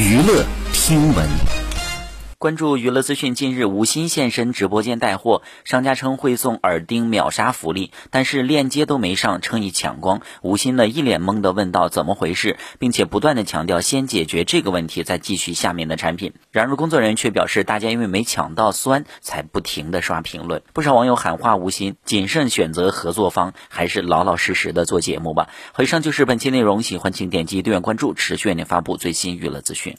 娱乐听闻。关注娱乐资讯，近日吴昕现身直播间带货，商家称会送耳钉秒杀福利，但是链接都没上，称已抢光。吴昕呢一脸懵的问道：“怎么回事？”并且不断的强调先解决这个问题，再继续下面的产品。然而工作人员却表示，大家因为没抢到酸，才不停的刷评论。不少网友喊话吴昕谨慎选择合作方，还是老老实实的做节目吧。以上就是本期内容，喜欢请点击订阅关注，持续为您发布最新娱乐资讯。